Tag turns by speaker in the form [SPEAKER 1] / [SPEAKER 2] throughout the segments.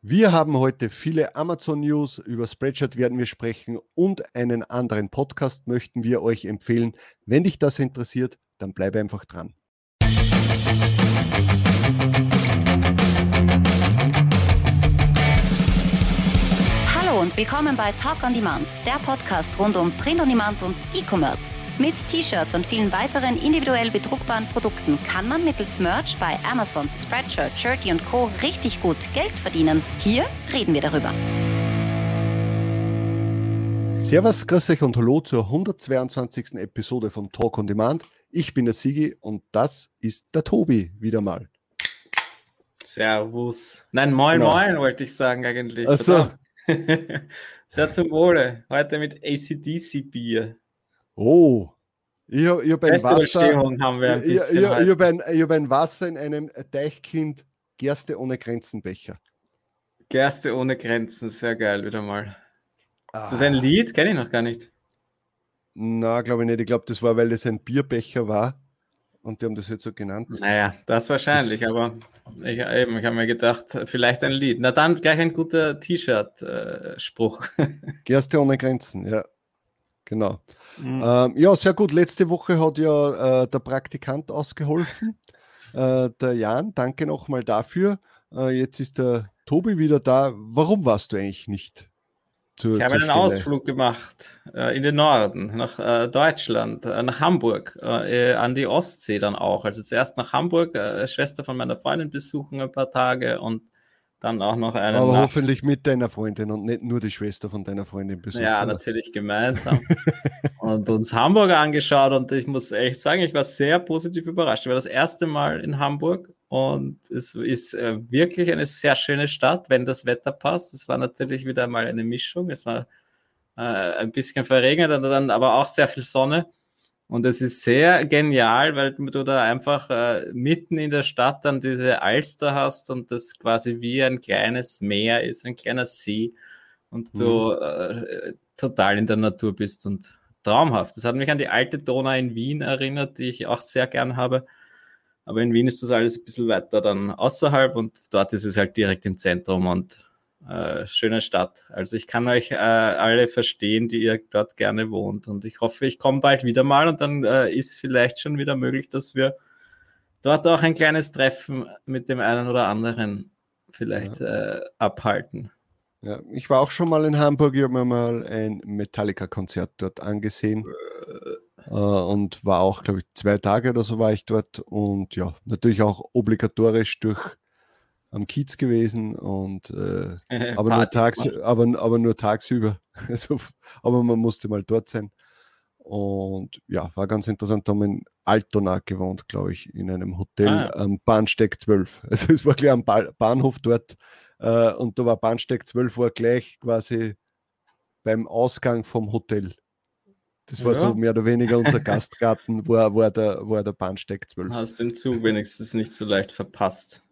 [SPEAKER 1] Wir haben heute viele Amazon News, über Spreadshirt werden wir sprechen und einen anderen Podcast möchten wir euch empfehlen. Wenn dich das interessiert, dann bleibe einfach dran.
[SPEAKER 2] Hallo und willkommen bei Talk on Demand, der Podcast rund um Print on Demand und E-Commerce. Mit T-Shirts und vielen weiteren individuell bedruckbaren Produkten kann man mittels Merch bei Amazon, Spreadshirt, Shirty und Co. richtig gut Geld verdienen. Hier reden wir darüber.
[SPEAKER 1] Servus, grüß euch und hallo zur 122. Episode von Talk on Demand. Ich bin der Sigi und das ist der Tobi wieder mal.
[SPEAKER 3] Servus. Nein, moin, genau. moin wollte ich sagen eigentlich.
[SPEAKER 1] Achso.
[SPEAKER 3] Sehr zum Wohle. Heute mit ACDC-Bier.
[SPEAKER 1] Oh, ich, ich habe ein, Wasser, ich, ich, ich hab ein, ich hab ein Wasser in einem Deichkind Gerste ohne Grenzenbecher.
[SPEAKER 3] Gerste ohne Grenzen, sehr geil, wieder mal. Ah. Ist das ein Lied? Kenne ich noch gar nicht.
[SPEAKER 1] Na, glaube ich nicht. Ich glaube, das war, weil das ein Bierbecher war und die haben das jetzt so genannt.
[SPEAKER 3] Naja, das wahrscheinlich, das aber ich, eben, ich habe mir gedacht, vielleicht ein Lied. Na dann gleich ein guter T-Shirt-Spruch.
[SPEAKER 1] Äh, Gerste ohne Grenzen, ja. Genau. Mhm. Ähm, ja, sehr gut. Letzte Woche hat ja äh, der Praktikant ausgeholfen, äh, der Jan. Danke nochmal dafür. Äh, jetzt ist der Tobi wieder da. Warum warst du eigentlich nicht?
[SPEAKER 3] Zur, ich habe einen Stelle? Ausflug gemacht äh, in den Norden, nach äh, Deutschland, äh, nach Hamburg, an die Ostsee dann auch. Also zuerst nach Hamburg, Schwester von meiner Freundin besuchen ein paar Tage und dann auch noch einen.
[SPEAKER 1] Aber Nacht. hoffentlich mit deiner Freundin und nicht nur die Schwester von deiner Freundin
[SPEAKER 3] besucht. Ja, oder? natürlich gemeinsam. und uns Hamburg angeschaut und ich muss echt sagen, ich war sehr positiv überrascht. Ich war das erste Mal in Hamburg und es ist äh, wirklich eine sehr schöne Stadt, wenn das Wetter passt. Es war natürlich wieder mal eine Mischung. Es war äh, ein bisschen verregnet, dann aber auch sehr viel Sonne. Und es ist sehr genial, weil du da einfach äh, mitten in der Stadt dann diese Alster hast und das quasi wie ein kleines Meer ist, ein kleiner See und mhm. du äh, total in der Natur bist und traumhaft. Das hat mich an die alte Donau in Wien erinnert, die ich auch sehr gern habe. Aber in Wien ist das alles ein bisschen weiter dann außerhalb und dort ist es halt direkt im Zentrum und äh, schöne Stadt. Also ich kann euch äh, alle verstehen, die ihr dort gerne wohnt. Und ich hoffe, ich komme bald wieder mal und dann äh, ist vielleicht schon wieder möglich, dass wir dort auch ein kleines Treffen mit dem einen oder anderen vielleicht ja. Äh, abhalten.
[SPEAKER 1] Ja, ich war auch schon mal in Hamburg, ich habe mir mal ein Metallica-Konzert dort angesehen äh, und war auch, glaube ich, zwei Tage oder so war ich dort und ja, natürlich auch obligatorisch durch am Kiez gewesen und äh, aber, nur tags, aber, aber nur tagsüber. Also, aber man musste mal dort sein. Und ja, war ganz interessant. Da haben wir in Altona gewohnt, glaube ich, in einem Hotel ah, am Bahnsteig 12. Also es war gleich am ba Bahnhof dort äh, und da war Bahnsteig 12 war gleich quasi beim Ausgang vom Hotel. Das war ja. so mehr oder weniger unser Gastgarten, wo, wo, der, wo der Bahnsteig 12.
[SPEAKER 3] Hast den Zug wenigstens nicht so leicht verpasst.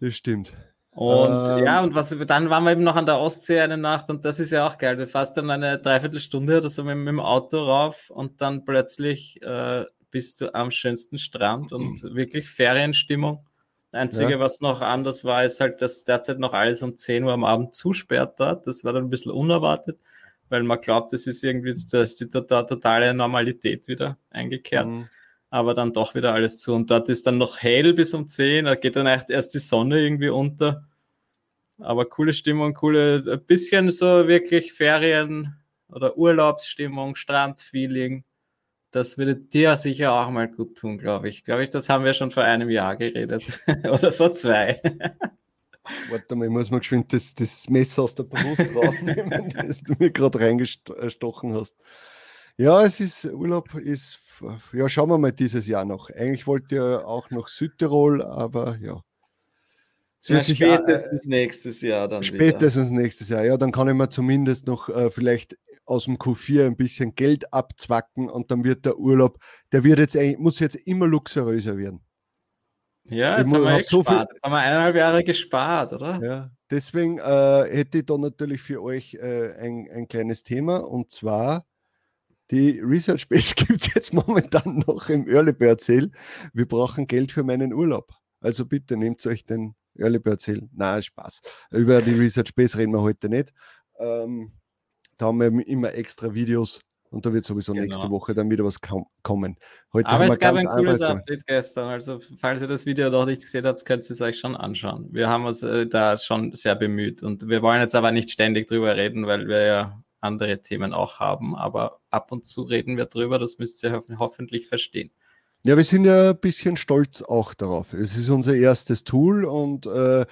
[SPEAKER 1] Das stimmt.
[SPEAKER 3] Und ähm, ja, und was dann waren wir eben noch an der Ostsee eine Nacht und das ist ja auch geil. Du fährst dann eine Dreiviertelstunde oder so mit, mit dem Auto rauf und dann plötzlich äh, bist du am schönsten Strand und wirklich Ferienstimmung. Das Einzige, ja. was noch anders war, ist halt, dass derzeit noch alles um 10 Uhr am Abend zusperrt dort. Das war dann ein bisschen unerwartet, weil man glaubt, das ist irgendwie das ist die totale Normalität wieder eingekehrt. Mhm aber dann doch wieder alles zu. Und dort ist dann noch hell bis um 10, da geht dann erst die Sonne irgendwie unter. Aber coole Stimmung, coole, ein bisschen so wirklich Ferien- oder Urlaubsstimmung, Strandfeeling. Das würde dir sicher auch mal gut tun, glaube ich. Glaube ich, das haben wir schon vor einem Jahr geredet. oder vor zwei.
[SPEAKER 1] Warte mal, ich muss mal geschwind das, das Messer aus der Brust rausnehmen, das du mir gerade reingestochen hast. Ja, es ist, Urlaub ist, ja, schauen wir mal dieses Jahr noch. Eigentlich wollte ich auch noch Südtirol, aber ja.
[SPEAKER 3] ja spätestens äh, nächstes Jahr dann.
[SPEAKER 1] Spätestens wieder. nächstes Jahr, ja, dann kann ich mir zumindest noch äh, vielleicht aus dem Q4 ein bisschen Geld abzwacken und dann wird der Urlaub, der wird jetzt eigentlich, muss jetzt immer luxuriöser werden.
[SPEAKER 3] Ja, jetzt, haben wir, so viel, jetzt haben wir eineinhalb Jahre gespart, oder?
[SPEAKER 1] Ja, deswegen äh, hätte ich da natürlich für euch äh, ein, ein kleines Thema und zwar die Research Base gibt es jetzt momentan noch im Early Bird Sale. Wir brauchen Geld für meinen Urlaub. Also bitte nehmt euch den Early Bird Sale, nein, Spaß. Über die Research Base reden wir heute nicht. Ähm, da haben wir immer extra Videos und da wird sowieso genau. nächste Woche dann wieder was kommen.
[SPEAKER 3] Heute Aber es gab ein cooles Update gestern. Also, falls ihr das Video noch nicht gesehen habt, könnt ihr es euch schon anschauen. Wir haben uns äh, da schon sehr bemüht und wir wollen jetzt aber nicht ständig drüber reden, weil wir ja andere Themen auch haben. Aber ab und zu reden wir drüber. Das müsst ihr ho hoffentlich verstehen.
[SPEAKER 1] Ja, wir sind ja ein bisschen stolz auch darauf. Es ist unser erstes Tool und äh,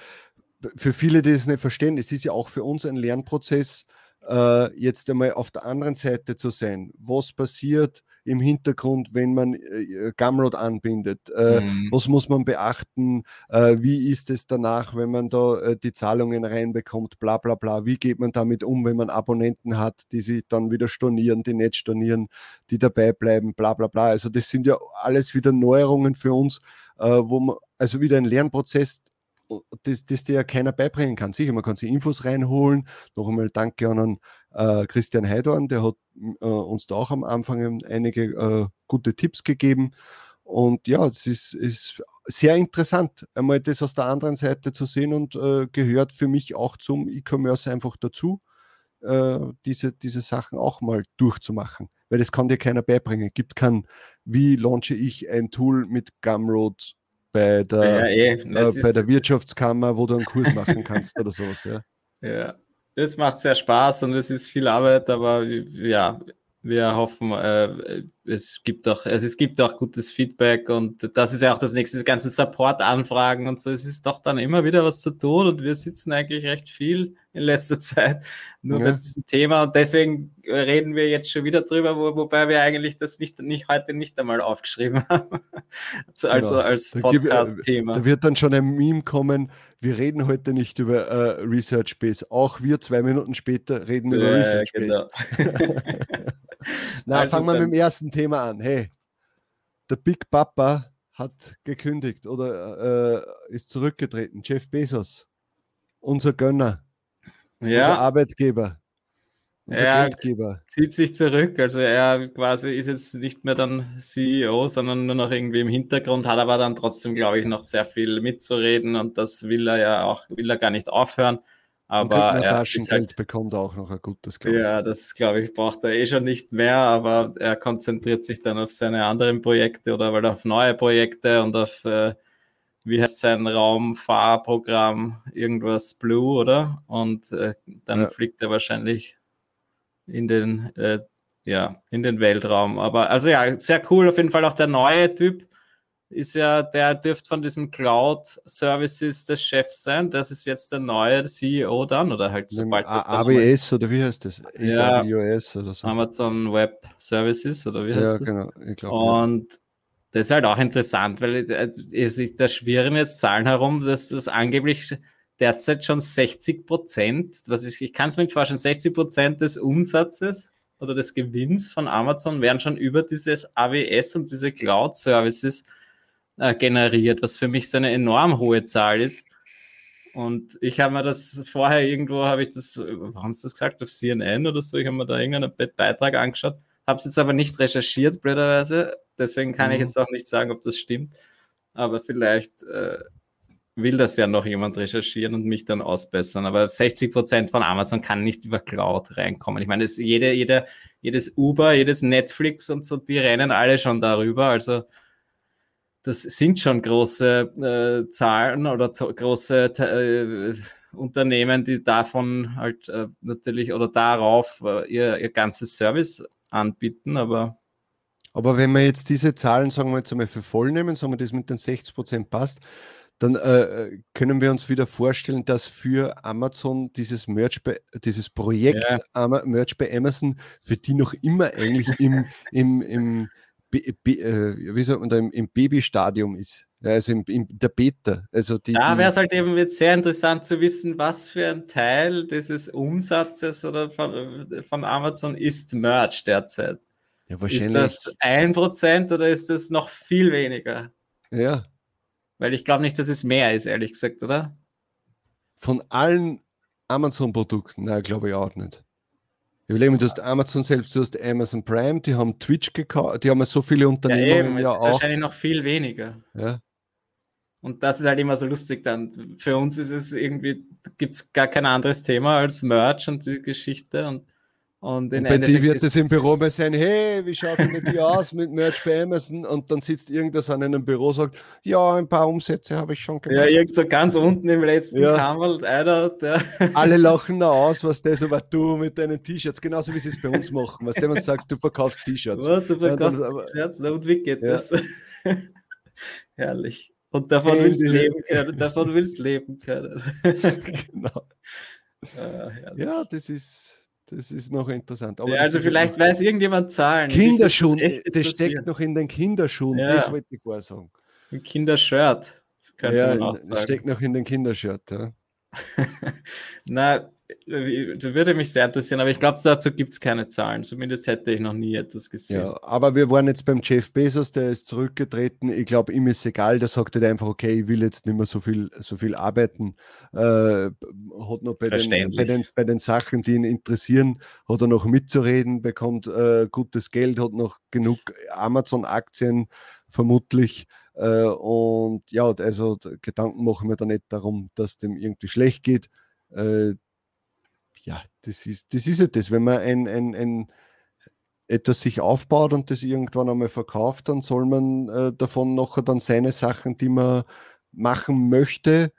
[SPEAKER 1] für viele, die es nicht verstehen, es ist ja auch für uns ein Lernprozess äh, jetzt einmal auf der anderen Seite zu sein. Was passiert im Hintergrund, wenn man äh, Gumroad anbindet? Äh, mhm. Was muss man beachten? Äh, wie ist es danach, wenn man da die Zahlungen reinbekommt? Bla bla bla. Wie geht man damit um, wenn man Abonnenten hat, die sich dann wieder stornieren, die nicht stornieren, die dabei bleiben? Bla bla bla. Also das sind ja alles wieder Neuerungen für uns, wo man also wieder ein Lernprozess das, das dir ja keiner beibringen kann. Sicher, man kann sich Infos reinholen. Noch einmal danke an äh, Christian Heidorn, der hat äh, uns da auch am Anfang einige äh, gute Tipps gegeben. Und ja, es ist, ist, sehr interessant, einmal das aus der anderen Seite zu sehen und äh, gehört für mich auch zum E-Commerce einfach dazu, äh, diese, diese Sachen auch mal durchzumachen. Weil das kann dir keiner beibringen. Es gibt kein, wie launche ich ein Tool mit Gumroad bei der, ja, eh. äh, bei der Wirtschaftskammer, wo du einen Kurs machen kannst oder sowas. Ja.
[SPEAKER 3] ja, es macht sehr Spaß und es ist viel Arbeit, aber ja, wir hoffen, äh, es gibt auch, also es gibt auch gutes Feedback und das ist ja auch das nächste, die ganzen Support-Anfragen und so. Es ist doch dann immer wieder was zu tun und wir sitzen eigentlich recht viel in letzter Zeit nur ja. mit diesem Thema und deswegen reden wir jetzt schon wieder drüber, wo, wobei wir eigentlich das nicht, nicht heute nicht einmal aufgeschrieben haben. also genau. als Podcast-Thema.
[SPEAKER 1] Da wird dann schon ein Meme kommen, wir reden heute nicht über uh, Research Base. Auch wir zwei Minuten später reden ja, über Research Base. Genau. Na, also fangen wir mit dem ersten Thema an. Hey, der Big Papa hat gekündigt oder äh, ist zurückgetreten. Jeff Bezos, unser Gönner, ja. unser Arbeitgeber,
[SPEAKER 3] unser er Geldgeber. Zieht sich zurück. Also er quasi ist jetzt nicht mehr dann CEO, sondern nur noch irgendwie im Hintergrund, hat aber dann trotzdem, glaube ich, noch sehr viel mitzureden und das will er ja auch, will er gar nicht aufhören. Aber
[SPEAKER 1] er Taschengeld halt, bekommt auch noch ein gutes,
[SPEAKER 3] glaube Ja, das glaube ich, braucht er eh schon nicht mehr, aber er konzentriert sich dann auf seine anderen Projekte oder weil auf neue Projekte und auf, äh, wie heißt sein Raumfahrprogramm, irgendwas Blue, oder? Und äh, dann ja. fliegt er wahrscheinlich in den, äh, ja, in den Weltraum. Aber also ja, sehr cool, auf jeden Fall auch der neue Typ ist ja, der dürfte von diesem Cloud Services der Chef sein. Das ist jetzt der neue CEO dann oder halt
[SPEAKER 1] sobald das AWS oder wie heißt das?
[SPEAKER 3] Ja, AWS oder so. Amazon Web Services oder wie heißt ja, das? Genau, ich glaube. Und ja. das ist halt auch interessant, weil äh, da schwirren jetzt Zahlen herum, dass das angeblich derzeit schon 60 Prozent, was ich, ich kann es mir nicht vorstellen, 60 Prozent des Umsatzes oder des Gewinns von Amazon werden schon über dieses AWS und diese Cloud Services äh, generiert, was für mich so eine enorm hohe Zahl ist. Und ich habe mir das vorher irgendwo, habe ich das, haben Sie das gesagt, auf CNN oder so, ich habe mir da irgendeinen Beitrag angeschaut, habe es jetzt aber nicht recherchiert, blöderweise, deswegen kann mhm. ich jetzt auch nicht sagen, ob das stimmt, aber vielleicht äh, will das ja noch jemand recherchieren und mich dann ausbessern, aber 60 Prozent von Amazon kann nicht über Cloud reinkommen. Ich meine, jede, jede, jedes Uber, jedes Netflix und so, die rennen alle schon darüber, also das sind schon große äh, Zahlen oder große äh, Unternehmen, die davon halt äh, natürlich oder darauf äh, ihr, ihr ganzes Service anbieten, aber
[SPEAKER 1] aber wenn wir jetzt diese Zahlen, sagen wir jetzt einmal für voll nehmen, sagen wir, das mit den 60 Prozent passt, dann äh, können wir uns wieder vorstellen, dass für Amazon dieses Merch bei, dieses Projekt ja. Merch bei Amazon für die noch immer eigentlich im, im, im wie sagt man da, im, im Babystadium ist. Also in, in der Beta. Also die,
[SPEAKER 3] da wäre es halt eben jetzt sehr interessant zu wissen, was für ein Teil dieses Umsatzes oder von, von Amazon ist Merch derzeit. Ja, wahrscheinlich. Ist das ein Prozent oder ist das noch viel weniger?
[SPEAKER 1] Ja.
[SPEAKER 3] Weil ich glaube nicht, dass es mehr ist, ehrlich gesagt, oder?
[SPEAKER 1] Von allen Amazon-Produkten, nein, glaube ich auch nicht. Überlegen, du hast Amazon selbst, du hast Amazon Prime, die haben Twitch gekauft, die haben so viele Unternehmen. Ja, eben,
[SPEAKER 3] ja es ist auch. wahrscheinlich noch viel weniger.
[SPEAKER 1] Ja.
[SPEAKER 3] Und das ist halt immer so lustig dann. Für uns ist es irgendwie, gibt es gar kein anderes Thema als Merch und die Geschichte und
[SPEAKER 1] und, und bei dir wird es im Büro mal sein, hey, wie schaut denn die aus mit Merch bei Amazon? Und dann sitzt irgendwas an einem Büro und sagt, ja, ein paar Umsätze habe ich schon
[SPEAKER 3] gemacht. Ja, irgend so ganz unten im letzten ja. Kammer, einer,
[SPEAKER 1] der... Alle lachen da aus, was das, aber du mit deinen T-Shirts, genauso wie sie es bei uns machen, was du immer sagst, du verkaufst T-Shirts. Was, du verkaufst ja,
[SPEAKER 3] T-Shirts, und wie geht ja. das? Herrlich. Und davon willst du leben können, davon willst du leben können. genau.
[SPEAKER 1] Ah, ja, das ist das ist noch interessant.
[SPEAKER 3] Ja, also vielleicht weiß irgendjemand Zahlen.
[SPEAKER 1] Kinderschuhen, das, das steckt noch in den Kinderschuhen, ja. das wollte ich vorsagen.
[SPEAKER 3] Ein Kindershirt,
[SPEAKER 1] könnte ja, man auch sagen. steckt noch in den Kindershirt, ja.
[SPEAKER 3] Na, das würde mich sehr interessieren, aber ich glaube, dazu gibt es keine Zahlen. Zumindest hätte ich noch nie etwas gesehen.
[SPEAKER 1] Ja, aber wir waren jetzt beim Jeff Bezos, der ist zurückgetreten. Ich glaube, ihm ist egal, der sagt halt einfach, okay, ich will jetzt nicht mehr so viel, so viel arbeiten. Äh, hat noch bei den, bei, den, bei den Sachen, die ihn interessieren, hat er noch mitzureden, bekommt äh, gutes Geld, hat noch genug Amazon-Aktien vermutlich. Äh, und ja, also Gedanken machen wir da nicht darum, dass dem irgendwie schlecht geht. Äh, ja, das ist, das ist ja das, wenn man ein, ein, ein etwas sich aufbaut und das irgendwann einmal verkauft, dann soll man äh, davon noch dann seine Sachen, die man machen möchte,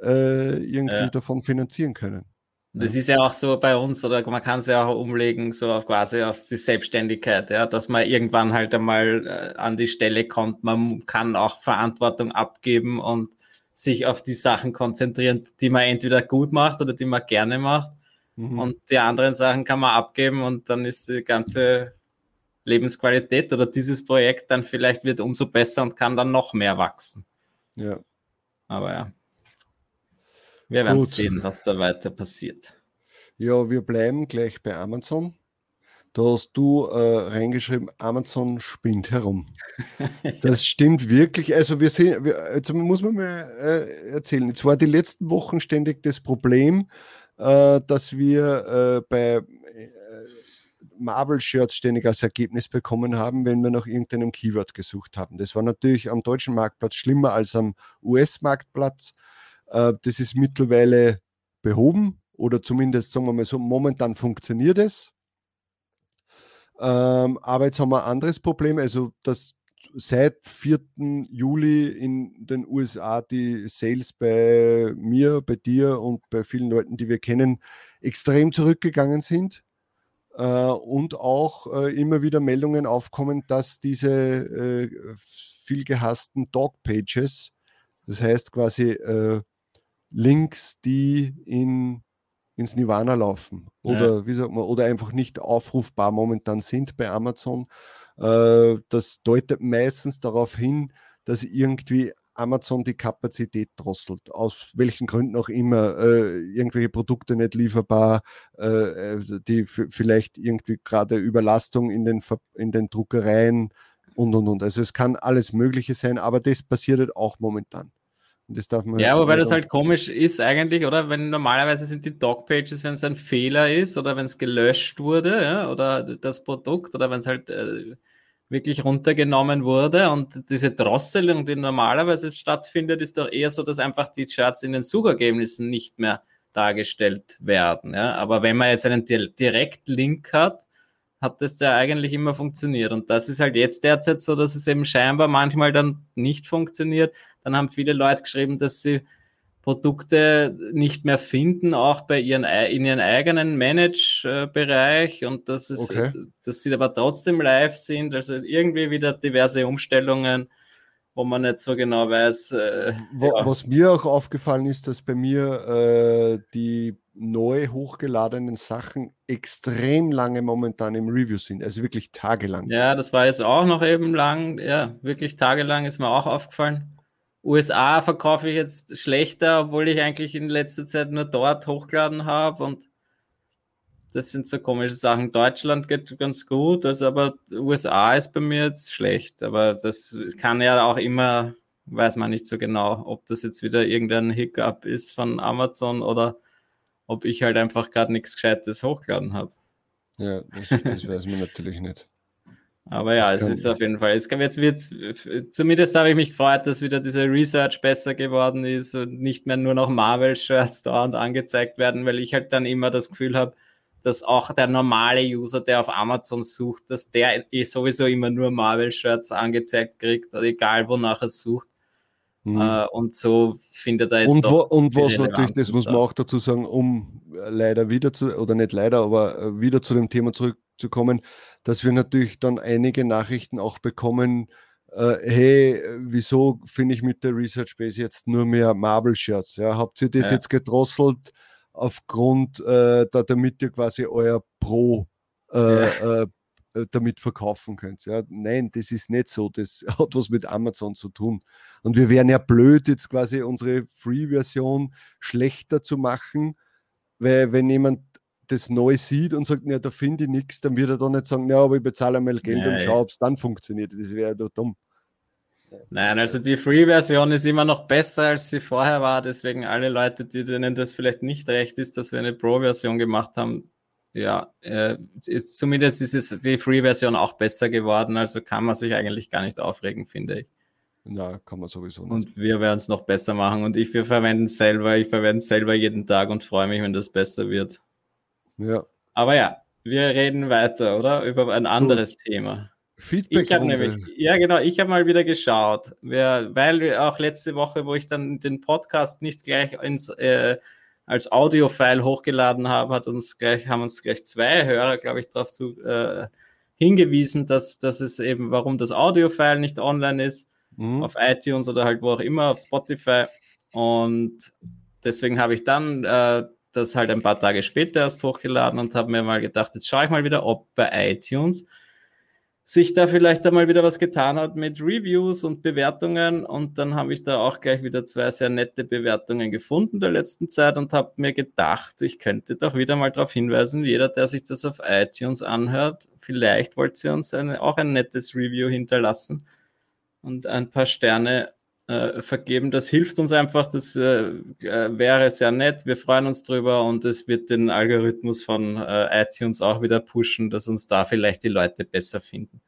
[SPEAKER 1] äh, irgendwie ja. davon finanzieren können.
[SPEAKER 3] Das ist ja auch so bei uns, oder man kann es ja auch umlegen, so auf quasi auf die Selbstständigkeit, ja, dass man irgendwann halt einmal äh, an die Stelle kommt. Man kann auch Verantwortung abgeben und sich auf die Sachen konzentrieren, die man entweder gut macht oder die man gerne macht. Mhm. Und die anderen Sachen kann man abgeben und dann ist die ganze Lebensqualität oder dieses Projekt dann vielleicht wird umso besser und kann dann noch mehr wachsen.
[SPEAKER 1] Ja.
[SPEAKER 3] Aber ja. Wir werden Gut. sehen, was da weiter passiert.
[SPEAKER 1] Ja, wir bleiben gleich bei Amazon. Da hast du äh, reingeschrieben, Amazon spinnt herum. Das stimmt wirklich. Also wir sehen, wir, jetzt muss man mal äh, erzählen. Jetzt war die letzten Wochen ständig das Problem, äh, dass wir äh, bei äh, Marvel-Shirts ständig als Ergebnis bekommen haben, wenn wir nach irgendeinem Keyword gesucht haben. Das war natürlich am deutschen Marktplatz schlimmer als am US-Marktplatz. Äh, das ist mittlerweile behoben oder zumindest, sagen wir mal so, momentan funktioniert es. Ähm, aber jetzt haben wir ein anderes Problem, also dass seit 4. Juli in den USA die Sales bei mir, bei dir und bei vielen Leuten, die wir kennen, extrem zurückgegangen sind. Äh, und auch äh, immer wieder Meldungen aufkommen, dass diese viel gehassten Dog-Pages, das heißt quasi Links, die in, ins Nirvana laufen oder, ja. wie sagt man, oder einfach nicht aufrufbar momentan sind bei Amazon. Äh, das deutet meistens darauf hin, dass irgendwie Amazon die Kapazität drosselt, aus welchen Gründen auch immer, äh, irgendwelche Produkte nicht lieferbar, äh, äh die vielleicht irgendwie gerade Überlastung in den, in den Druckereien und und und. Also es kann alles Mögliche sein, aber das passiert halt auch momentan.
[SPEAKER 3] Das darf man ja, wobei das halt komisch ist eigentlich, oder? Wenn normalerweise sind die Dogpages, wenn es ein Fehler ist oder wenn es gelöscht wurde, ja, oder das Produkt, oder wenn es halt äh, wirklich runtergenommen wurde und diese Drosselung, die normalerweise stattfindet, ist doch eher so, dass einfach die Charts in den Suchergebnissen nicht mehr dargestellt werden. Ja? Aber wenn man jetzt einen Direktlink hat, hat das ja eigentlich immer funktioniert. Und das ist halt jetzt derzeit so, dass es eben scheinbar manchmal dann nicht funktioniert, dann haben viele Leute geschrieben, dass sie Produkte nicht mehr finden, auch bei ihren, in ihren eigenen Manage-Bereich und dass, es, okay. dass sie aber trotzdem live sind. Also irgendwie wieder diverse Umstellungen, wo man nicht so genau weiß. Äh,
[SPEAKER 1] ja. Was mir auch aufgefallen ist, dass bei mir äh, die neu hochgeladenen Sachen extrem lange momentan im Review sind, also wirklich tagelang.
[SPEAKER 3] Ja, das war jetzt auch noch eben lang, ja, wirklich tagelang ist mir auch aufgefallen. USA verkaufe ich jetzt schlechter, obwohl ich eigentlich in letzter Zeit nur dort hochgeladen habe und das sind so komische Sachen. Deutschland geht ganz gut, also aber USA ist bei mir jetzt schlecht. Aber das kann ja auch immer, weiß man nicht so genau, ob das jetzt wieder irgendein Hiccup ist von Amazon oder ob ich halt einfach gerade nichts Gescheites hochgeladen habe.
[SPEAKER 1] Ja, das, das weiß man natürlich nicht.
[SPEAKER 3] Aber ja, es ist auf jeden Fall. Es kann, jetzt wird, zumindest habe ich mich gefreut, dass wieder diese Research besser geworden ist und nicht mehr nur noch Marvel-Shirts dauernd angezeigt werden, weil ich halt dann immer das Gefühl habe, dass auch der normale User, der auf Amazon sucht, dass der eh sowieso immer nur Marvel-Shirts angezeigt kriegt, egal wonach er sucht. Mhm. Äh, und so findet er jetzt.
[SPEAKER 1] Und, wo, und was natürlich, das muss man auch dazu sagen, um leider wieder zu, oder nicht leider, aber äh, wieder zu dem Thema zurückzukommen, dass wir natürlich dann einige Nachrichten auch bekommen, äh, hey, wieso finde ich mit der Research Base jetzt nur mehr Marvel-Shirts? Ja, habt ihr das ja. jetzt gedrosselt aufgrund, äh, da, damit ihr quasi euer Pro äh, ja. Äh, äh, damit verkaufen könnt. Ja, nein, das ist nicht so. Das hat was mit Amazon zu tun. Und wir wären ja blöd, jetzt quasi unsere Free-Version schlechter zu machen, weil wenn jemand das neu sieht und sagt, ja, da finde ich nichts, dann wird er doch nicht sagen, ja, aber ich bezahle einmal Geld Nein. und schaue, ob es dann funktioniert. Das wäre doch dumm.
[SPEAKER 3] Nein, also die Free-Version ist immer noch besser, als sie vorher war. Deswegen alle Leute, die denen das vielleicht nicht recht ist, dass wir eine Pro-Version gemacht haben, ja, äh, ist, zumindest ist es die Free-Version auch besser geworden. Also kann man sich eigentlich gar nicht aufregen, finde ich.
[SPEAKER 1] Ja, kann man sowieso nicht.
[SPEAKER 3] Und wir werden es noch besser machen. Und ich, wir verwenden es selber. Ich verwende es selber jeden Tag und freue mich, wenn das besser wird.
[SPEAKER 1] Ja.
[SPEAKER 3] Aber ja, wir reden weiter, oder? Über ein anderes Gut. Thema.
[SPEAKER 1] Feedback.
[SPEAKER 3] Ich habe nämlich, ja genau, ich habe mal wieder geschaut, wer, weil wir auch letzte Woche, wo ich dann den Podcast nicht gleich ins, äh, als Audiofile hochgeladen habe, hat uns gleich, haben uns gleich zwei Hörer, glaube ich, darauf zu, äh, hingewiesen, dass, dass es eben, warum das Audiofile nicht online ist, mhm. auf iTunes oder halt wo auch immer, auf Spotify. Und deswegen habe ich dann äh, das halt ein paar Tage später erst hochgeladen und habe mir mal gedacht, jetzt schaue ich mal wieder, ob bei iTunes sich da vielleicht einmal wieder was getan hat mit Reviews und Bewertungen. Und dann habe ich da auch gleich wieder zwei sehr nette Bewertungen gefunden der letzten Zeit und habe mir gedacht, ich könnte doch wieder mal darauf hinweisen, jeder, der sich das auf iTunes anhört, vielleicht wollt ihr uns eine, auch ein nettes Review hinterlassen und ein paar Sterne äh, vergeben. Das hilft uns einfach, das äh, äh, wäre sehr nett. Wir freuen uns drüber und es wird den Algorithmus von äh, iTunes auch wieder pushen, dass uns da vielleicht die Leute besser finden.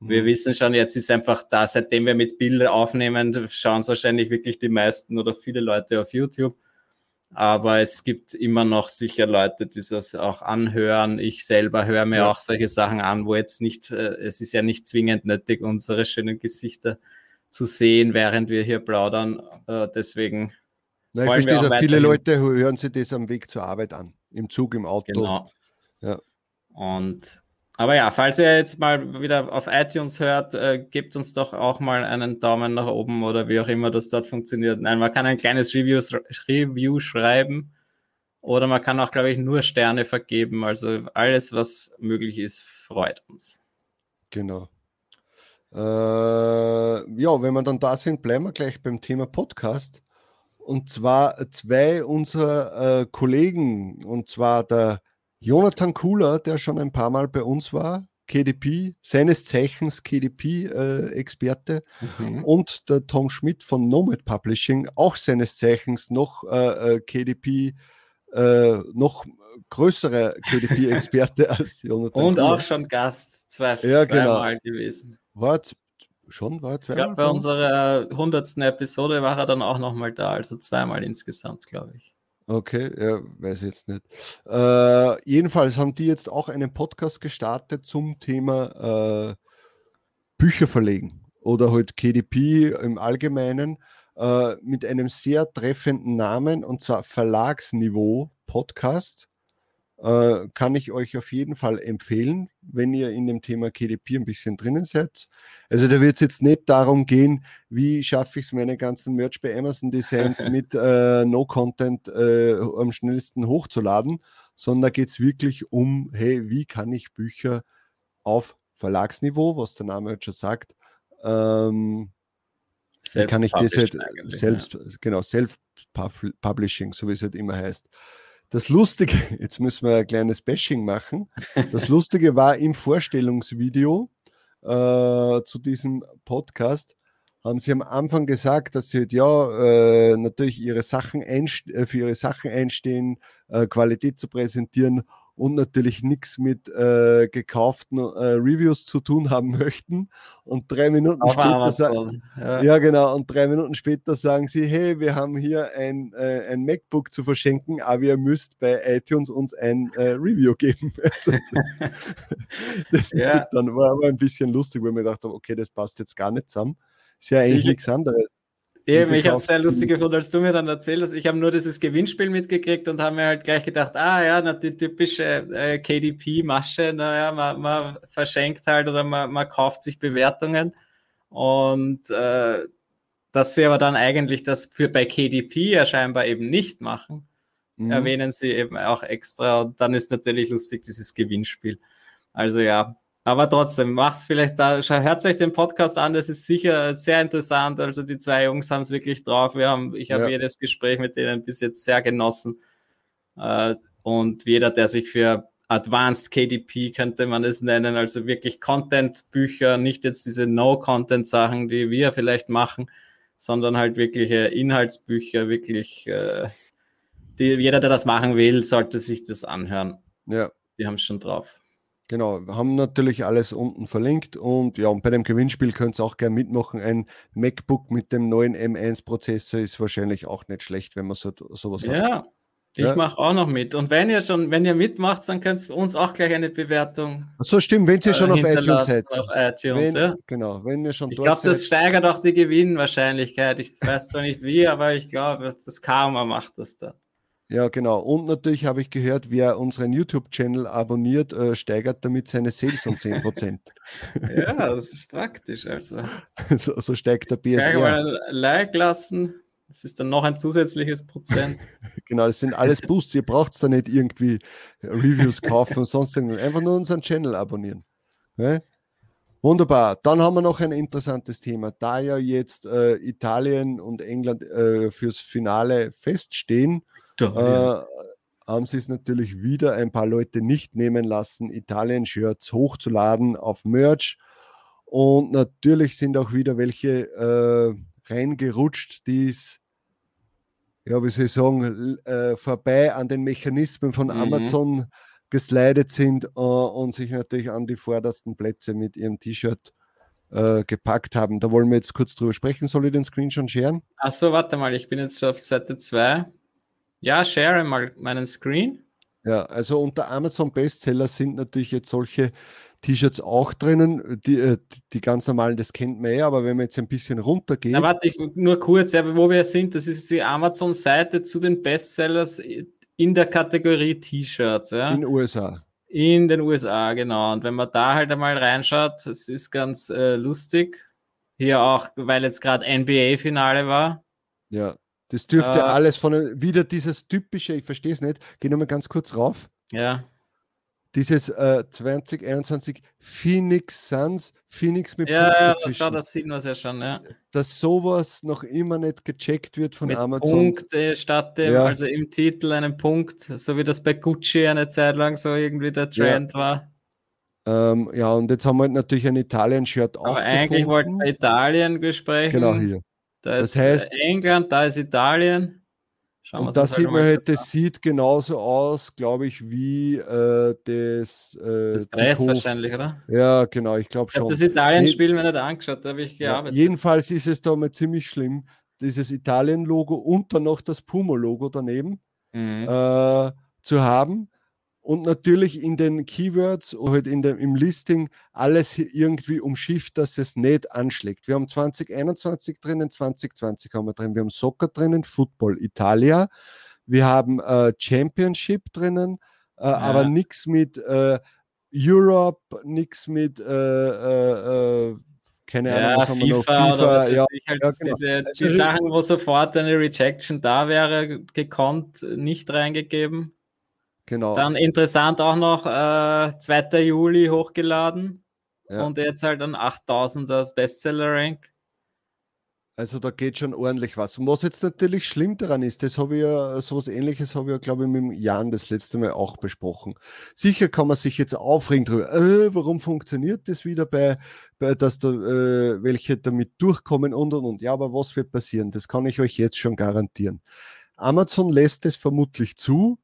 [SPEAKER 3] Mhm. Wir wissen schon, jetzt ist einfach da, seitdem wir mit Bildern aufnehmen, schauen es wahrscheinlich wirklich die meisten oder viele Leute auf YouTube. Aber es gibt immer noch sicher Leute, die das auch anhören. Ich selber höre mir ja. auch solche Sachen an, wo jetzt nicht, äh, es ist ja nicht zwingend nötig, unsere schönen Gesichter zu sehen, während wir hier plaudern. Äh, deswegen.
[SPEAKER 1] Na, ich verstehe auch viele Leute hören sich das am Weg zur Arbeit an, im Zug, im Auto.
[SPEAKER 3] Genau. Ja. Und aber ja, falls ihr jetzt mal wieder auf iTunes hört, äh, gebt uns doch auch mal einen Daumen nach oben oder wie auch immer das dort funktioniert. Nein, man kann ein kleines Review, Review schreiben oder man kann auch, glaube ich, nur Sterne vergeben. Also alles, was möglich ist, freut uns.
[SPEAKER 1] Genau. Äh, ja, wenn wir dann da sind, bleiben wir gleich beim Thema Podcast. Und zwar zwei unserer äh, Kollegen, und zwar der Jonathan Kuhler, der schon ein paar Mal bei uns war, KDP, seines Zeichens KDP-Experte, äh, mhm. und der Tom Schmidt von Nomad Publishing, auch seines Zeichens noch äh, äh KDP, äh, noch größerer KDP-Experte als
[SPEAKER 3] Jonathan. Und Kuhler. auch schon Gast, zwei, ja, genau. zweimal genau. gewesen.
[SPEAKER 1] War schon, war
[SPEAKER 3] zweimal? Ich glaube, bei unserer hundertsten Episode war er dann auch nochmal da, also zweimal insgesamt, glaube ich.
[SPEAKER 1] Okay, ja, weiß jetzt nicht. Äh, jedenfalls haben die jetzt auch einen Podcast gestartet zum Thema äh, Bücher verlegen oder halt KDP im Allgemeinen äh, mit einem sehr treffenden Namen und zwar Verlagsniveau Podcast. Äh, kann ich euch auf jeden Fall empfehlen, wenn ihr in dem Thema KDP ein bisschen drinnen seid. Also da wird es jetzt nicht darum gehen, wie schaffe ich es, meine ganzen Merch bei Amazon Designs mit äh, No-Content äh, am schnellsten hochzuladen, sondern da geht es wirklich um, hey, wie kann ich Bücher auf Verlagsniveau, was der Name halt schon sagt, ähm, wie kann ich das halt selbst, ja. genau, Self-Publishing, so wie es halt immer heißt, das Lustige, jetzt müssen wir ein kleines Bashing machen. Das Lustige war im Vorstellungsvideo äh, zu diesem Podcast, haben sie am Anfang gesagt, dass sie halt, ja äh, natürlich ihre Sachen äh, für ihre Sachen einstehen, äh, Qualität zu präsentieren und natürlich nichts mit äh, gekauften äh, Reviews zu tun haben möchten. Und drei Minuten
[SPEAKER 3] Auf
[SPEAKER 1] später sagen.
[SPEAKER 3] Ja.
[SPEAKER 1] ja genau, und drei Minuten später sagen sie, hey, wir haben hier ein, äh, ein MacBook zu verschenken, aber ihr müsst bei iTunes uns ein äh, Review geben. Also, das
[SPEAKER 3] Ja.
[SPEAKER 1] dann war aber ein bisschen lustig, weil wir gedacht haben, okay, das passt jetzt gar nicht zusammen. Ist ja eigentlich
[SPEAKER 3] Ich-
[SPEAKER 1] nichts anderes.
[SPEAKER 3] Eben, ich habe es sehr lustig gefunden, als du mir dann erzählt hast. Ich habe nur dieses Gewinnspiel mitgekriegt und habe mir halt gleich gedacht, ah ja, na, die typische äh, KDP-Masche, naja, man, man verschenkt halt oder man, man kauft sich Bewertungen. Und äh, dass sie aber dann eigentlich das für bei KDP ja scheinbar eben nicht machen,
[SPEAKER 1] Mhm.
[SPEAKER 3] erwähnen sie eben auch extra. Und dann ist natürlich lustig dieses Gewinnspiel. Also ja, aber trotzdem, macht's vielleicht da, hört euch den Podcast an, das ist sicher sehr interessant. Also die zwei Jungs haben es wirklich drauf. Wir haben, ich habe
[SPEAKER 1] Ja.
[SPEAKER 3] jedes Gespräch mit denen bis jetzt sehr genossen. Äh, und jeder, der sich für Advanced KDP könnte man es nennen, also wirklich Content-Bücher, nicht jetzt diese No-Content-Sachen, die wir vielleicht machen, sondern halt wirkliche Inhaltsbücher, wirklich, äh, die, jeder, der das machen will, sollte sich das anhören.
[SPEAKER 1] Ja.
[SPEAKER 3] Die haben es schon drauf.
[SPEAKER 1] Genau, wir haben natürlich alles unten verlinkt und ja, und bei dem Gewinnspiel könnt ihr auch gerne mitmachen. Ein MacBook mit dem neuen M1-Prozessor ist wahrscheinlich auch nicht schlecht, wenn man so, sowas hat.
[SPEAKER 3] Ja, ich
[SPEAKER 1] Ja.
[SPEAKER 3] mache auch noch mit. Und wenn ihr schon, wenn ihr mitmacht, dann könnt ihr uns auch gleich eine Bewertung
[SPEAKER 1] So stimmt, wenn ihr schon
[SPEAKER 3] äh,
[SPEAKER 1] auf iTunes seid.
[SPEAKER 3] Auf iTunes,
[SPEAKER 1] Wenn,
[SPEAKER 3] ja.
[SPEAKER 1] Genau, wenn ihr schon
[SPEAKER 3] Ich
[SPEAKER 1] dort
[SPEAKER 3] glaube, das
[SPEAKER 1] seid.
[SPEAKER 3] steigert auch die Gewinnwahrscheinlichkeit. Ich weiß zwar nicht wie, aber ich glaube, das Karma macht das da.
[SPEAKER 1] Ja, genau. Und natürlich habe ich gehört, wer unseren YouTube-Channel abonniert, äh, steigert damit seine Sales um 10%.
[SPEAKER 3] Ja, das ist praktisch. Also
[SPEAKER 1] so, so steigt der BSR.
[SPEAKER 3] mal ein Like lassen. Das ist dann noch ein zusätzliches Prozent.
[SPEAKER 1] Genau, das sind alles Boosts. Ihr braucht da nicht irgendwie Reviews kaufen und sonst irgendwas. Einfach nur unseren Channel abonnieren. Ja? Wunderbar. Dann haben wir noch ein interessantes Thema. Da ja jetzt äh, Italien und England äh, fürs Finale feststehen, äh, haben sie es natürlich wieder ein paar Leute nicht nehmen lassen, Italien-Shirts hochzuladen auf Merch. Und natürlich sind auch wieder welche äh, reingerutscht, die es, ja, wie soll ich sagen, äh, vorbei an den Mechanismen von
[SPEAKER 3] Mhm.
[SPEAKER 1] Amazon geslidet sind äh, und sich natürlich an die vordersten Plätze mit ihrem T-Shirt äh, gepackt haben. Da wollen wir jetzt kurz drüber sprechen. Soll ich den Screen schon scheren?
[SPEAKER 3] Achso, warte mal, ich bin jetzt schon auf Seite 2. Ja, share mal meinen Screen.
[SPEAKER 1] Ja, also unter Amazon Bestseller sind natürlich jetzt solche T-Shirts auch drinnen. Die, äh, die ganz normalen, das kennt man ja, aber wenn man jetzt ein bisschen runtergeht,
[SPEAKER 3] Na, warte, ich, nur kurz, ja, wo wir sind, das ist die Amazon-Seite zu den Bestsellers in der Kategorie T-Shirts, ja.
[SPEAKER 1] in den USA.
[SPEAKER 3] In den USA, genau. Und wenn man da halt einmal reinschaut, das ist ganz äh, lustig. Hier auch, weil jetzt gerade NBA-Finale war.
[SPEAKER 1] Ja, das dürfte
[SPEAKER 3] Äh,
[SPEAKER 1] alles von wieder dieses typische, ich verstehe es nicht, geh nochmal ganz kurz rauf.
[SPEAKER 3] Ja,
[SPEAKER 1] Dieses äh, 2021 Phoenix Suns, Phoenix mit
[SPEAKER 3] ja, ja das, war, das sieht man ja schon, ja.
[SPEAKER 1] dass sowas noch immer nicht gecheckt wird von
[SPEAKER 3] Mit
[SPEAKER 1] Amazon.
[SPEAKER 3] Punkt äh, statt dem,
[SPEAKER 1] Ja.
[SPEAKER 3] also im Titel einen Punkt, so wie das bei Gucci eine Zeit lang so irgendwie der Trend war.
[SPEAKER 1] Ähm, ja, und jetzt haben wir halt natürlich ein Italien-Shirt auch
[SPEAKER 3] Aber eigentlich wollten wir Italien besprechen.
[SPEAKER 1] Genau hier.
[SPEAKER 3] Da
[SPEAKER 1] Das
[SPEAKER 3] ist
[SPEAKER 1] heißt-
[SPEAKER 3] äh, England, da ist Italien. Schauen
[SPEAKER 1] Und
[SPEAKER 3] uns
[SPEAKER 1] da
[SPEAKER 3] das
[SPEAKER 1] sieht
[SPEAKER 3] halt
[SPEAKER 1] man halt, das sieht genauso aus, glaube ich, wie äh, das, äh.
[SPEAKER 3] Das Dress wahrscheinlich, oder?
[SPEAKER 1] Ja, genau, ich glaube
[SPEAKER 3] Ich habe
[SPEAKER 1] schon.
[SPEAKER 3] das Italien-Spiel mir nicht angeschaut, da habe ich
[SPEAKER 1] Ja,
[SPEAKER 3] gearbeitet.
[SPEAKER 1] jedenfalls ist es da mal ziemlich schlimm, dieses Italien-Logo und dann noch das Puma-Logo daneben
[SPEAKER 3] Mhm.
[SPEAKER 1] äh, zu haben. Und natürlich in den Keywords oder halt in dem, im Listing alles irgendwie umschifft, dass es nicht anschlägt. Wir haben 2021 drinnen, 2020 haben wir drin, wir haben Soccer drinnen, Football Italia, wir haben äh, Championship drinnen, äh, aber nichts mit äh, Europe, nichts mit, äh, äh, äh, keine Ahnung,
[SPEAKER 3] Ja,
[SPEAKER 1] was haben wir noch?
[SPEAKER 3] FIFA, oder was
[SPEAKER 1] ja,
[SPEAKER 3] ich, halt
[SPEAKER 1] ja, genau.
[SPEAKER 3] diese,
[SPEAKER 1] Also
[SPEAKER 3] die Sachen, wo sofort eine Rejection da wäre, gekonnt, nicht reingegeben.
[SPEAKER 1] Genau.
[SPEAKER 3] Dann interessant auch noch, äh, 2. Juli hochgeladen
[SPEAKER 1] Ja.
[SPEAKER 3] und jetzt halt ein 8000er Bestseller-Rank.
[SPEAKER 1] Also da geht schon ordentlich was. Und was jetzt natürlich schlimm daran ist, das habe ich ja, sowas ähnliches habe ich ja, glaube ich, mit dem Jan das letzte Mal auch besprochen. Sicher kann man sich jetzt aufregen darüber, äh, warum funktioniert das wieder bei, bei dass da äh, welche damit durchkommen und und und. Ja, aber was wird passieren? Das kann ich euch jetzt schon garantieren. Amazon lässt es vermutlich zu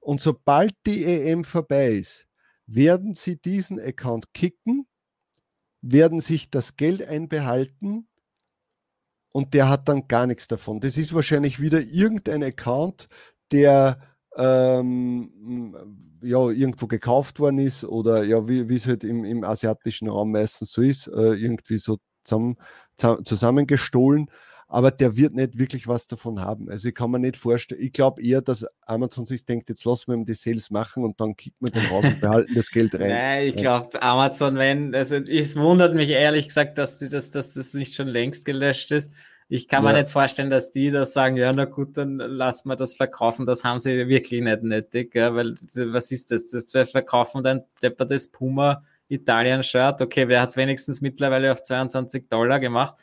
[SPEAKER 1] Und sobald die EM vorbei ist, werden sie diesen Account kicken, werden sich das Geld einbehalten und der hat dann gar nichts davon. Das ist wahrscheinlich wieder irgendein Account, der ähm, ja, irgendwo gekauft worden ist oder ja, wie es halt im, im asiatischen Raum meistens so ist, äh, irgendwie so zusammen, zusammengestohlen aber der wird nicht wirklich was davon haben. Also ich kann mir nicht vorstellen, ich glaube eher, dass Amazon sich denkt, jetzt lassen wir ihm die Sales machen und dann kickt man den raus und behalten das Geld rein.
[SPEAKER 3] Nein, ich glaube, Amazon, wenn, also es wundert mich ehrlich gesagt, dass, die, dass, dass das nicht schon längst gelöscht ist. Ich kann ja. mir nicht vorstellen, dass die das sagen, ja, na gut, dann lassen wir das verkaufen. Das haben sie wirklich nicht nötig, ja, weil was ist das? Das wir verkaufen dann deppertes Puma Italien Shirt. Okay, wer hat es wenigstens mittlerweile auf 22 Dollar gemacht?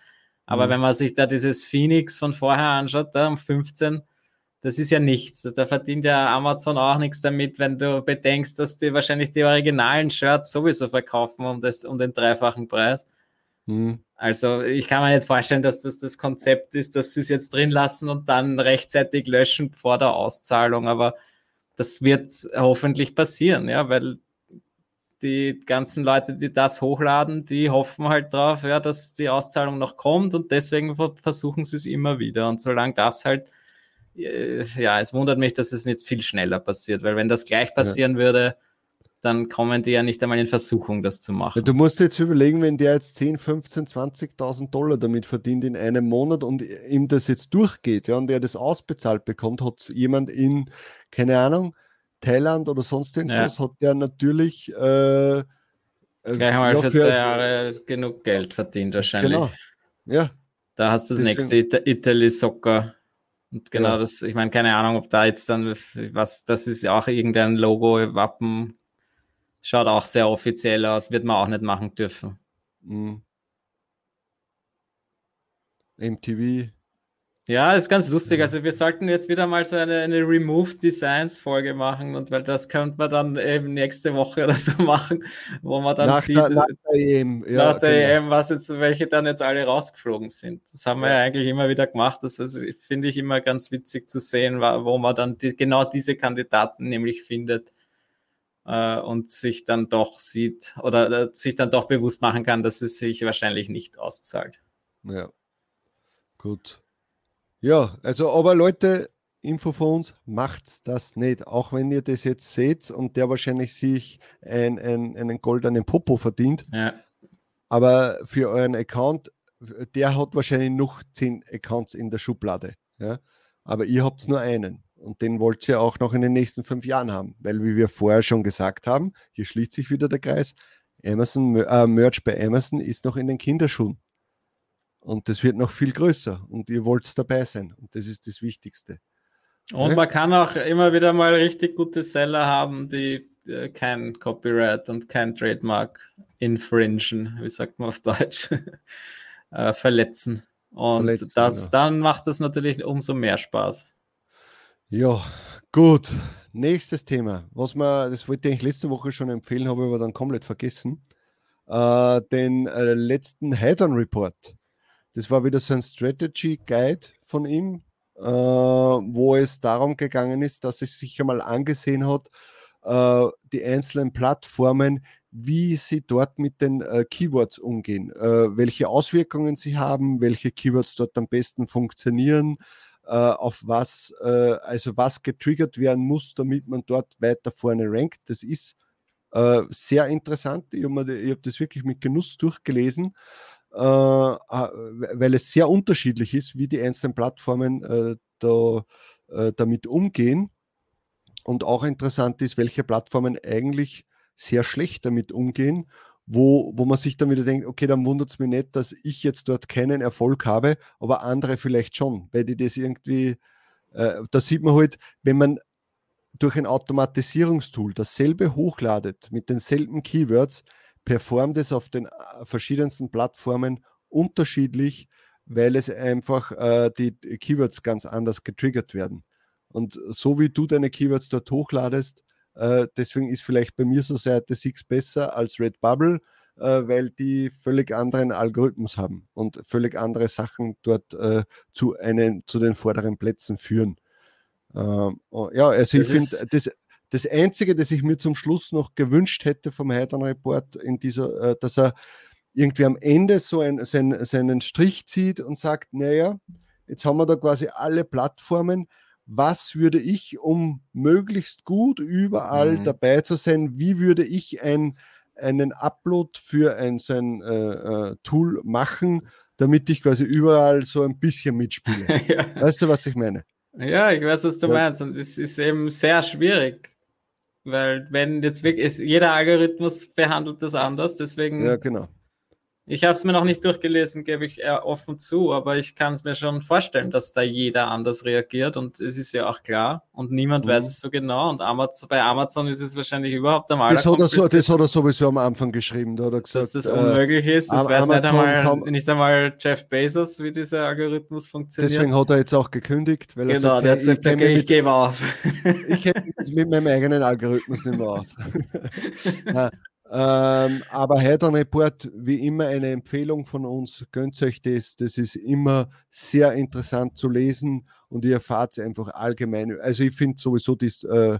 [SPEAKER 3] Aber mhm. wenn man sich da dieses Phoenix von vorher anschaut, da um 15, das ist ja nichts. Da verdient ja Amazon auch nichts damit, wenn du bedenkst, dass die wahrscheinlich die originalen Shirts sowieso verkaufen um, das, um den dreifachen Preis. Mhm. Also ich kann mir nicht vorstellen, dass das das Konzept ist, dass sie es jetzt drin lassen und dann rechtzeitig löschen vor der Auszahlung. Aber das wird hoffentlich passieren, ja, weil die ganzen Leute, die das hochladen, die hoffen halt drauf, ja, dass die Auszahlung noch kommt und deswegen versuchen sie es immer wieder. Und solange das halt, äh, ja, es wundert mich, dass es nicht viel schneller passiert, weil wenn das gleich passieren ja. würde, dann kommen die ja nicht einmal in Versuchung, das zu machen.
[SPEAKER 1] du musst jetzt überlegen, wenn der jetzt 10, 15, 20.000 Dollar damit verdient in einem Monat und ihm das jetzt durchgeht, ja, und er das ausbezahlt bekommt, hat jemand in, keine Ahnung, Thailand oder sonst irgendwas, ja. hat der natürlich äh,
[SPEAKER 3] äh gleich mal für, zwei Jahre genug Geld verdient wahrscheinlich. Genau.
[SPEAKER 1] Ja.
[SPEAKER 3] Da hast du das Deswegen. nächste Italy Soccer. Und genau ja. das, ich meine, keine Ahnung, ob da jetzt dann was, das ist ja auch irgendein Logo, Wappen, schaut auch sehr offiziell aus, wird man auch nicht machen dürfen. Mhm.
[SPEAKER 1] MTV.
[SPEAKER 3] Ja, ist ganz lustig. Also wir sollten jetzt wieder mal so eine, eine Remove Designs Folge machen und weil das könnte man dann eben nächste Woche oder so machen, wo man dann
[SPEAKER 1] nach
[SPEAKER 3] sieht,
[SPEAKER 1] der, nach der EM,
[SPEAKER 3] ja, nach der genau. EM, was jetzt, welche dann jetzt alle rausgeflogen sind. Das haben wir ja, eigentlich immer wieder gemacht. Das finde ich immer ganz witzig zu sehen, wo man dann die, genau diese Kandidaten nämlich findet äh, und sich dann doch sieht oder äh, sich dann doch bewusst machen kann, dass es sich wahrscheinlich nicht auszahlt.
[SPEAKER 1] Ja, gut. Ja, also aber Leute, Info von uns, macht das nicht. Auch wenn ihr das jetzt seht und der wahrscheinlich sich ein, ein, einen goldenen Popo verdient.
[SPEAKER 3] Ja.
[SPEAKER 1] Aber für euren Account, der hat wahrscheinlich noch zehn Accounts in der Schublade. Ja? Aber ihr habt nur einen. Und den wollt ihr auch noch in den nächsten fünf Jahren haben. Weil, wie wir vorher schon gesagt haben, hier schließt sich wieder der Kreis. Amazon, äh, Merch bei Amazon ist noch in den Kinderschuhen. Und das wird noch viel größer und ihr wollt dabei sein. Und das ist das Wichtigste.
[SPEAKER 3] Und ja? man kann auch immer wieder mal richtig gute Seller haben, die äh, kein Copyright und kein Trademark infringen, wie sagt man auf Deutsch, äh, verletzen. Und verletzen, das, ja. dann macht das natürlich umso mehr Spaß.
[SPEAKER 1] Ja, gut. Nächstes Thema, was man, das wollte ich letzte Woche schon empfehlen, habe ich aber dann komplett vergessen. Äh, den äh, letzten Head-on-Report das war wieder so ein Strategy Guide von ihm, äh, wo es darum gegangen ist, dass er sich einmal angesehen hat, äh, die einzelnen Plattformen, wie sie dort mit den äh, Keywords umgehen, äh, welche Auswirkungen sie haben, welche Keywords dort am besten funktionieren, äh, auf was, äh, also was getriggert werden muss, damit man dort weiter vorne rankt. Das ist sehr interessant. Ich habe hab das wirklich mit Genuss durchgelesen. Äh, weil es sehr unterschiedlich ist, wie die einzelnen Plattformen äh, da, äh, damit umgehen. Und auch interessant ist, welche Plattformen eigentlich sehr schlecht damit umgehen, wo, wo man sich dann wieder denkt, okay, dann wundert es mich nicht, dass ich jetzt dort keinen Erfolg habe, aber andere vielleicht schon, weil die das irgendwie, äh, da sieht man halt, wenn man durch ein Automatisierungstool dasselbe hochladet mit denselben Keywords, performt es auf den äh, verschiedensten Plattformen unterschiedlich, weil es einfach äh, die Keywords ganz anders getriggert werden. Und so wie du deine Keywords dort hochladest, äh, deswegen ist vielleicht bei mir so Seite 6 besser als Redbubble, äh, weil die völlig anderen Algorithmus haben und völlig andere Sachen dort äh, zu, einen, zu den vorderen Plätzen führen. Ähm, oh, ja, also das ich finde, das, Das Einzige, das ich mir zum Schluss noch gewünscht hätte vom Heidern Report, in dieser, äh, dass er irgendwie am Ende so ein, sein, seinen Strich zieht und sagt, naja, jetzt haben wir da quasi alle Plattformen. Was würde ich, um möglichst gut überall mhm. dabei zu sein, wie würde ich ein, einen Upload für ein, so ein äh, äh, Tool machen, damit ich quasi überall so ein bisschen mitspiele? ja. Weißt du, was ich meine?
[SPEAKER 3] Ja, ich weiß, was du ja. meinst. Und es ist eben sehr schwierig. Weil wenn jetzt wirklich, jeder Algorithmus behandelt das anders, deswegen
[SPEAKER 1] ja, genau.
[SPEAKER 3] Ich habe es mir noch nicht durchgelesen, gebe ich eher offen zu, aber ich kann es mir schon vorstellen, dass da jeder anders reagiert und es ist ja auch klar und niemand mhm. weiß es so genau und Amazon, bei Amazon ist es wahrscheinlich überhaupt einmal.
[SPEAKER 1] Das hat, er so, das hat er sowieso am Anfang geschrieben, da hat er
[SPEAKER 3] gesagt, dass das unmöglich ist. Das weiß nicht einmal, nicht einmal Jeff Bezos, wie dieser Algorithmus funktioniert.
[SPEAKER 1] Deswegen hat er jetzt auch gekündigt,
[SPEAKER 3] weil genau, er sagt, der ich, ich, ich gebe auf.
[SPEAKER 1] ich kenne mit meinem eigenen Algorithmus nicht mehr aus. Ähm, aber Heidern Report, wie immer, eine Empfehlung von uns. Gönnt euch das. Das ist immer sehr interessant zu lesen und ihr erfahrt einfach allgemein. Also, ich finde sowieso dies, äh,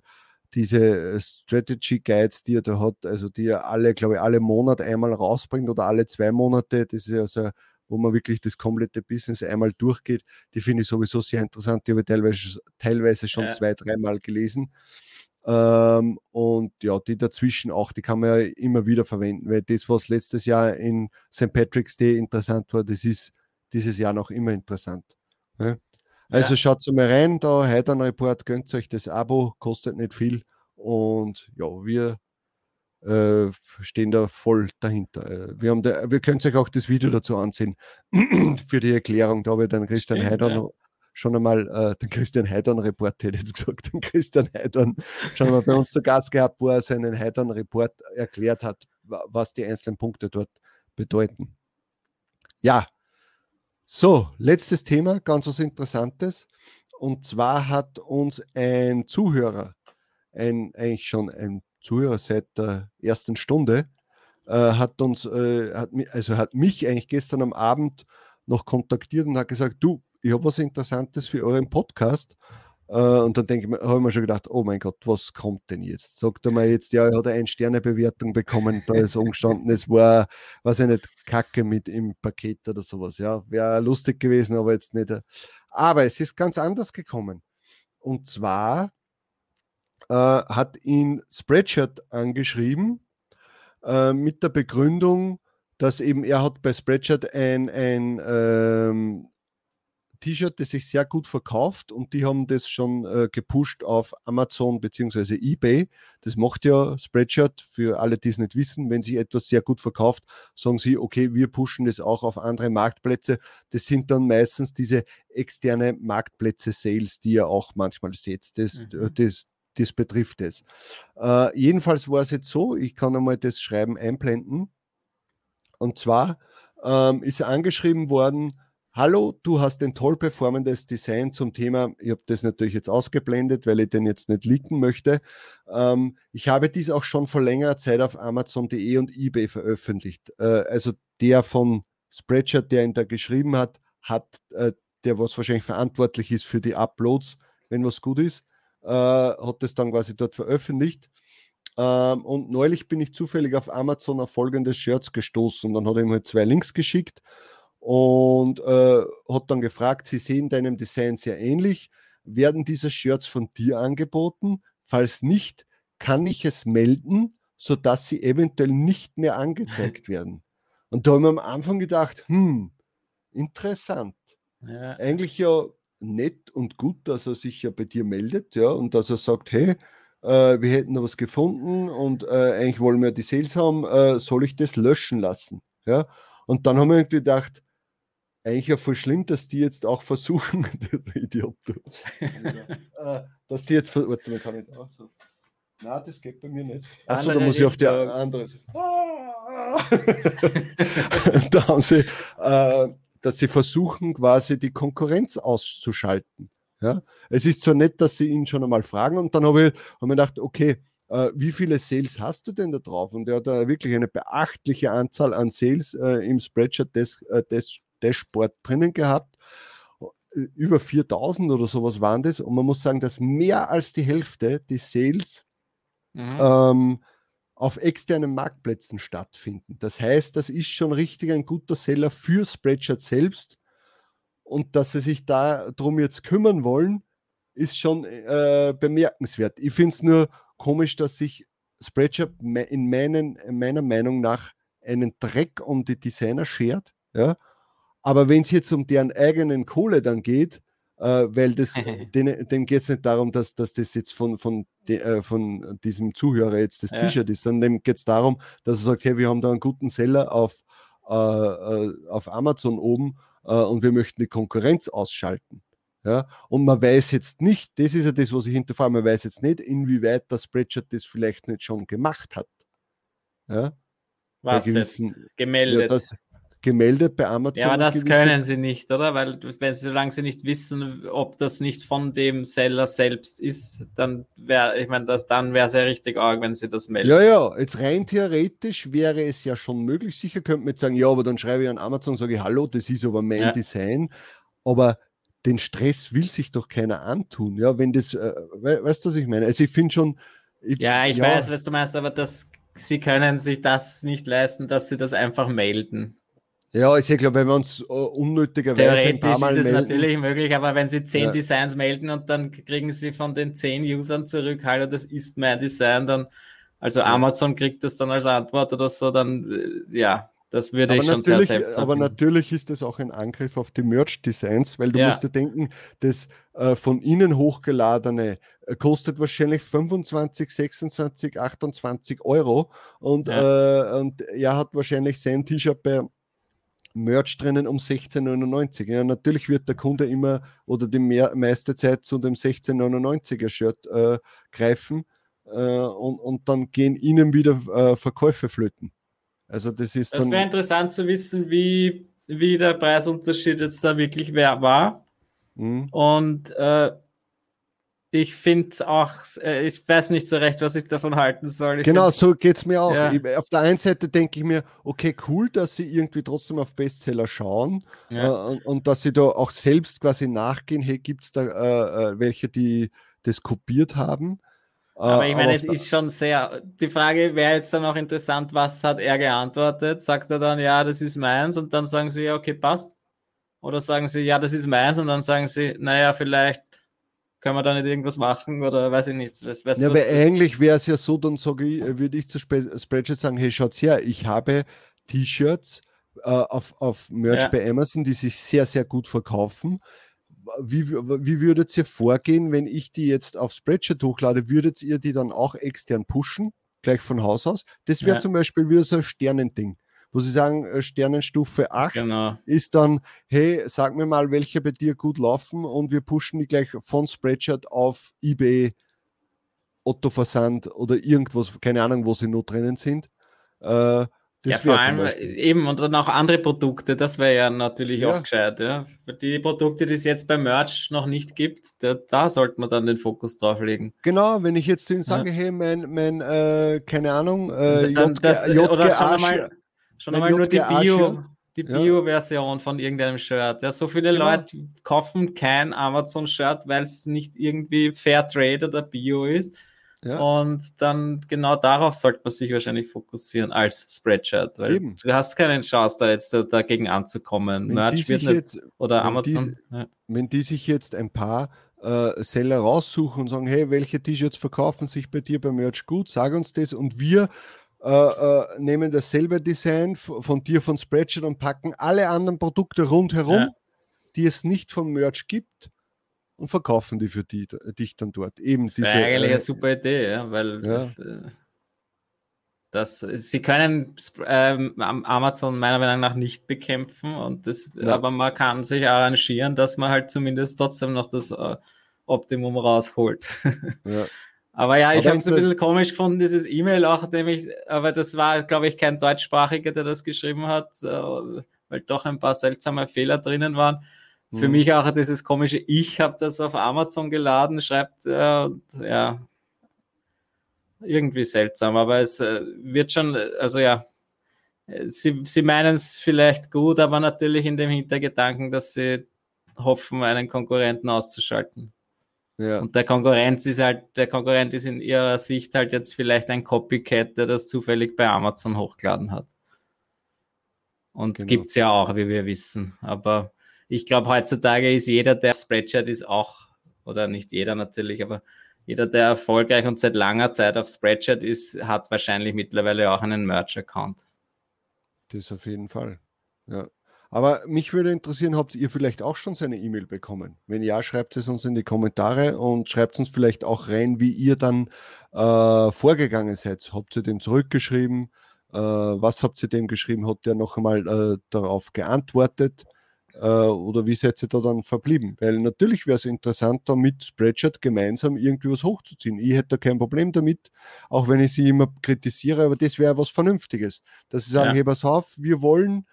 [SPEAKER 1] diese Strategy Guides, die er da hat, also die er alle, glaube ich, alle Monate einmal rausbringt oder alle zwei Monate. Das ist also wo man wirklich das komplette Business einmal durchgeht. Die finde ich sowieso sehr interessant. Die habe ich teilweise, teilweise schon ja. zwei, dreimal gelesen. Ähm, und ja, die dazwischen auch, die kann man ja immer wieder verwenden, weil das, was letztes Jahr in St. Patrick's Day interessant war, das ist dieses Jahr noch immer interessant. Ja? Also ja. schaut mal rein, da Heidern Report, gönnt euch das Abo, kostet nicht viel und ja, wir äh, stehen da voll dahinter. Äh, wir, haben da, wir können euch auch das Video dazu ansehen für die Erklärung. Da habe ich dann Christian Heidern ja schon einmal äh, den Christian Heidern-Report, hätte ich jetzt gesagt, den Christian Heidern schon einmal bei uns zu Gast gehabt, wo er seinen Heidern-Report erklärt hat, was die einzelnen Punkte dort bedeuten. Ja, so, letztes Thema, ganz was Interessantes. Und zwar hat uns ein Zuhörer, ein, eigentlich schon ein Zuhörer seit der ersten Stunde, äh, hat uns, äh, hat, also hat mich eigentlich gestern am Abend noch kontaktiert und hat gesagt, du, ich habe was Interessantes für euren Podcast. Uh, und dann denke ich, habe ich mir schon gedacht, oh mein Gott, was kommt denn jetzt? Sagt er mir jetzt, ja, er hat eine Sterne-Bewertung bekommen, da ist umgestanden, es war, weiß ich nicht, Kacke mit im Paket oder sowas. Ja, wäre lustig gewesen, aber jetzt nicht. Aber es ist ganz anders gekommen. Und zwar uh, hat ihn Spreadshirt angeschrieben uh, mit der Begründung, dass eben er hat bei Spreadshirt ein, ein ähm, T-Shirt, das sich sehr gut verkauft und die haben das schon äh, gepusht auf Amazon bzw. eBay. Das macht ja Spreadshirt für alle, die es nicht wissen. Wenn sich etwas sehr gut verkauft, sagen sie, okay, wir pushen das auch auf andere Marktplätze. Das sind dann meistens diese externe Marktplätze Sales, die ihr auch manchmal seht. Das, mhm. das, das betrifft es. Äh, jedenfalls war es jetzt so, ich kann einmal das Schreiben einblenden. Und zwar ähm, ist angeschrieben worden, Hallo, du hast ein toll performendes Design zum Thema. Ich habe das natürlich jetzt ausgeblendet, weil ich den jetzt nicht leaken möchte. Ähm, ich habe dies auch schon vor längerer Zeit auf Amazon.de und eBay veröffentlicht. Äh, also der von Spreadshirt, der ihn da geschrieben hat, hat äh, der was wahrscheinlich verantwortlich ist für die Uploads, wenn was gut ist, äh, hat das dann quasi dort veröffentlicht. Ähm, und neulich bin ich zufällig auf Amazon auf folgendes Shirts gestoßen und dann hat er ihm halt zwei Links geschickt und äh, hat dann gefragt, sie sehen deinem Design sehr ähnlich. Werden diese Shirts von dir angeboten? Falls nicht, kann ich es melden, sodass sie eventuell nicht mehr angezeigt werden. Und da haben wir am Anfang gedacht, hm, interessant. Ja. Eigentlich ja nett und gut, dass er sich ja bei dir meldet, ja, und dass er sagt, hey, äh, wir hätten da was gefunden und äh, eigentlich wollen wir die Sales haben, äh, soll ich das löschen lassen? Ja, und dann haben wir gedacht, eigentlich ja voll schlimm, dass die jetzt auch versuchen, Idiot, äh, dass die jetzt, warte mal, kann ich auch so. Nein, das geht bei mir nicht. Achso, da muss ich auf die andere Seite. da haben sie, äh, dass sie versuchen, quasi die Konkurrenz auszuschalten. Ja? Es ist zwar nett, dass sie ihn schon einmal fragen und dann habe ich, hab ich gedacht, okay, äh, wie viele Sales hast du denn da drauf? Und er hat da wirklich eine beachtliche Anzahl an Sales äh, im Spreadshirt des, äh, des Dashboard drinnen gehabt. Über 4000 oder sowas waren das. Und man muss sagen, dass mehr als die Hälfte die Sales mhm. ähm, auf externen Marktplätzen stattfinden. Das heißt, das ist schon richtig ein guter Seller für Spreadshirt selbst. Und dass sie sich darum jetzt kümmern wollen, ist schon äh, bemerkenswert. Ich finde es nur komisch, dass sich Spreadshirt in, meinen, in meiner Meinung nach einen Dreck um die Designer schert. Ja? Aber wenn es jetzt um deren eigenen Kohle dann geht, äh, weil das, denen, denen geht es nicht darum, dass, dass das jetzt von, von, de, äh, von diesem Zuhörer jetzt das ja. T-Shirt ist, sondern dem geht es darum, dass er sagt, hey, wir haben da einen guten Seller auf, äh, äh auf Amazon oben äh, und wir möchten die Konkurrenz ausschalten. Ja, und man weiß jetzt nicht, das ist ja das, was ich hinterfrage, man weiß jetzt nicht, inwieweit das Spreadshirt das vielleicht nicht schon gemacht hat. Ja?
[SPEAKER 3] Was gewissen, jetzt? Gemeldet? Ja,
[SPEAKER 1] das, gemeldet bei Amazon.
[SPEAKER 3] Ja, aber das können sie nicht, oder? Weil wenn sie, solange sie nicht wissen, ob das nicht von dem Seller selbst ist, dann wäre, ich meine, das, dann wäre es ja richtig arg, wenn sie das melden.
[SPEAKER 1] Ja, ja, jetzt rein theoretisch wäre es ja schon möglich. Sicher könnte man jetzt sagen, ja, aber dann schreibe ich an Amazon und sage, hallo, das ist aber mein ja. Design. Aber den Stress will sich doch keiner antun. Ja, wenn das, äh, weißt du, was ich meine? Also ich finde schon.
[SPEAKER 3] Ich, ja, ich ja, weiß, was du meinst, aber das, sie können sich das nicht leisten, dass sie das einfach melden.
[SPEAKER 1] Ja, ich glaube, wenn wir uns uh, unnötigerweise
[SPEAKER 3] ein paar Mal ist es melden, natürlich möglich, aber wenn Sie zehn ja. Designs melden und dann kriegen Sie von den zehn Usern zurück, hallo, das ist mein Design, dann, also ja. Amazon kriegt das dann als Antwort oder so, dann, äh, ja, das würde aber ich schon sehr selbst
[SPEAKER 1] Aber natürlich ist das auch ein Angriff auf die Merch-Designs, weil du ja. musst dir denken, das äh, von innen hochgeladene äh, kostet wahrscheinlich 25, 26, 28 Euro und, ja. Äh, und er hat wahrscheinlich sein T-Shirt bei Merch drinnen um 16,99. Ja, natürlich wird der Kunde immer oder die mehr, meiste Zeit zu dem 16,99er Shirt äh, greifen äh, und, und dann gehen ihnen wieder äh, Verkäufe flöten. Also das ist.
[SPEAKER 3] Es wäre interessant zu wissen, wie, wie der Preisunterschied jetzt da wirklich war. Mhm. Und äh, ich finde auch, äh, ich weiß nicht so recht, was ich davon halten soll. Ich
[SPEAKER 1] genau, so geht es mir auch. Ja. Ich, auf der einen Seite denke ich mir, okay, cool, dass sie irgendwie trotzdem auf Bestseller schauen ja. äh, und, und, dass sie da auch selbst quasi nachgehen, hey, gibt es da äh, äh, welche, die das kopiert haben.
[SPEAKER 3] Aber ich meine, es ist schon sehr, die Frage wäre jetzt dann auch interessant, was hat er geantwortet? Sagt er dann, ja, das ist meins und dann sagen sie, ja, okay, passt. Oder sagen sie, ja, das ist meins und dann sagen sie, naja, vielleicht können wir da nicht irgendwas machen oder weiß ich nicht. Weiß,
[SPEAKER 1] weiß, ja, aber eigentlich wäre es ja so, dann sage ich, würde ich zu Spreadshirt sagen, hey, schaut's her, ich habe T-Shirts äh, auf, auf Merch ja. bei Amazon, die sich sehr, sehr gut verkaufen wie, wie würdet ihr vorgehen, wenn ich die jetzt auf Spreadshirt hochlade? Würdet ihr die dann auch extern pushen, gleich von Haus aus? Das wäre ja. zum Beispiel wieder so ein Sternending, wo sie sagen, äh, Sternenstufe 8 genau. ist dann, hey, sag mir mal, welche bei dir gut laufen und wir pushen die gleich von Spreadshirt auf eBay, Otto Versand oder irgendwas, keine Ahnung, wo sie noch drinnen sind. Äh,
[SPEAKER 3] das ja, vor allem eben und dann auch andere Produkte, das wäre ja natürlich ja. auch gescheit. Ja. Die Produkte, die es jetzt beim Merch noch nicht gibt, da, da sollte man dann den Fokus drauf legen.
[SPEAKER 1] Genau, wenn ich jetzt zu Ihnen sage, ja. hey, mein, mein äh, keine Ahnung, äh,
[SPEAKER 3] dann, JG, das, JG, oder schon einmal, schon einmal nur die Bio, die Bio-Version von irgendeinem Shirt. Ja, so viele genau. Leute kaufen kein Amazon-Shirt, weil es nicht irgendwie Fair Trade oder Bio ist ja. Und dann genau darauf sollte man sich wahrscheinlich fokussieren als Spreadshirt, weil Eben. du hast keine Chance, da jetzt dagegen anzukommen.
[SPEAKER 1] Wenn Merch wird nicht, jetzt, oder Amazon. Die, ja. Wenn die sich jetzt ein paar äh, Seller raussuchen und sagen, hey, welche T-Shirts verkaufen sich bei dir bei Merch gut, sag uns das und wir äh, äh, nehmen dasselbe Design von dir von Spreadshirt und packen alle anderen Produkte rundherum, ja. die es nicht vom Merch gibt und verkaufen die für die, dich dann dort. Eben
[SPEAKER 3] das diese, eigentlich äh, eine super Idee, ja, weil ja. Äh, das, sie können ähm, Amazon meiner Meinung nach nicht bekämpfen und das, ja. aber man kann sich arrangieren, dass man halt zumindest trotzdem noch das äh, Optimum rausholt. Ja. aber ja, ich habe es ein bisschen komisch gefunden, dieses E-Mail auch, nämlich, aber das war, glaube ich, kein Deutschsprachiger, der das geschrieben hat, äh, weil doch ein paar seltsame Fehler drinnen waren. Für mhm. mich auch dieses komische, ich habe das auf Amazon geladen, schreibt äh, ja, irgendwie seltsam, aber es äh, wird schon, also ja, sie, sie meinen es vielleicht gut, aber natürlich in dem Hintergedanken, dass sie hoffen, einen Konkurrenten auszuschalten. Ja. Und der Konkurrenz ist halt, der Konkurrent ist in ihrer Sicht halt jetzt vielleicht ein Copycat, der das zufällig bei Amazon hochgeladen hat. Und genau. gibt es ja auch, wie wir wissen. Aber ich glaube, heutzutage ist jeder, der auf Spreadshirt ist, auch, oder nicht jeder natürlich, aber jeder, der erfolgreich und seit langer Zeit auf Spreadshirt ist, hat wahrscheinlich mittlerweile auch einen Merch-Account.
[SPEAKER 1] Das auf jeden Fall. Ja. Aber mich würde interessieren, habt ihr vielleicht auch schon seine E-Mail bekommen? Wenn ja, schreibt es uns in die Kommentare und schreibt uns vielleicht auch rein, wie ihr dann äh, vorgegangen seid. Habt ihr dem zurückgeschrieben? Äh, was habt ihr dem geschrieben? Hat der noch einmal äh, darauf geantwortet? Äh, oder wie seid ihr da dann verblieben? Weil natürlich wäre es interessant, da mit Spreadshirt gemeinsam irgendwie was hochzuziehen. Ich hätte da kein Problem damit, auch wenn ich sie immer kritisiere, aber das wäre was Vernünftiges. Dass sie sagen, ja. hey, pass auf, wir wollen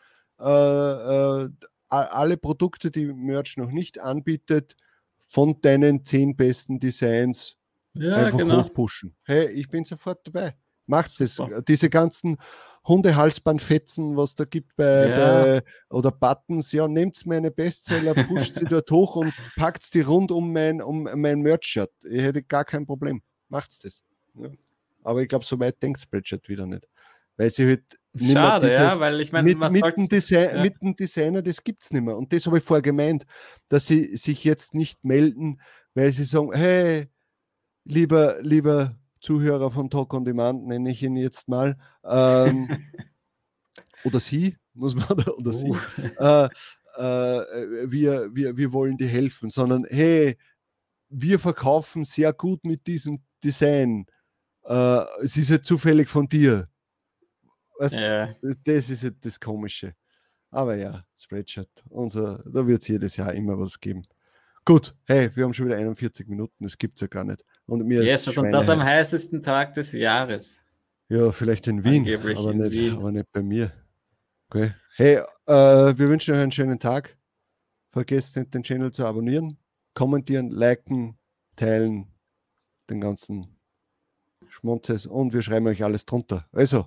[SPEAKER 1] äh, äh, alle Produkte, die Merch noch nicht anbietet, von deinen zehn besten Designs ja, einfach genau. hochpushen. Hey, ich bin sofort dabei. Macht's das. Diese ganzen Hundehalsbandfetzen, was da gibt bei, ja. bei oder Buttons, ja, nehmt meine Bestseller, pusht sie dort hoch und packt die rund um mein, um mein Merch-Shirt. Ich hätte gar kein Problem. Macht's das. Ja. Aber ich glaube, so weit denkt Spreadshirt wieder nicht. Weil sie halt
[SPEAKER 3] Schade, dieses, ja, weil ich meine,
[SPEAKER 1] mit, mit, dem Design, ja. mit dem Designer, das gibt es nicht mehr. Und das habe ich vorher gemeint, dass sie sich jetzt nicht melden, weil sie sagen, hey, lieber, lieber Zuhörer von Talk on Demand, nenne ich ihn jetzt mal, ähm, oder sie, muss man, oder, uh. sie, äh, äh, wir, wir, wir wollen dir helfen, sondern hey, wir verkaufen sehr gut mit diesem Design. Äh, es ist halt zufällig von dir. Weißt, ja. Das ist halt das Komische. Aber ja, Spreadshirt, unser, da wird es jedes Jahr immer was geben. Gut, hey, wir haben schon wieder 41 Minuten, das gibt es ja gar nicht.
[SPEAKER 3] Und mir yes, ist und das am heißesten Tag des Jahres.
[SPEAKER 1] Ja, vielleicht in Wien, aber, in nicht, Wien. aber nicht bei mir. Okay. Hey, äh, wir wünschen euch einen schönen Tag. Vergesst nicht, den Channel zu abonnieren, kommentieren, liken, teilen, den ganzen Schmonzes und wir schreiben euch alles drunter. Also,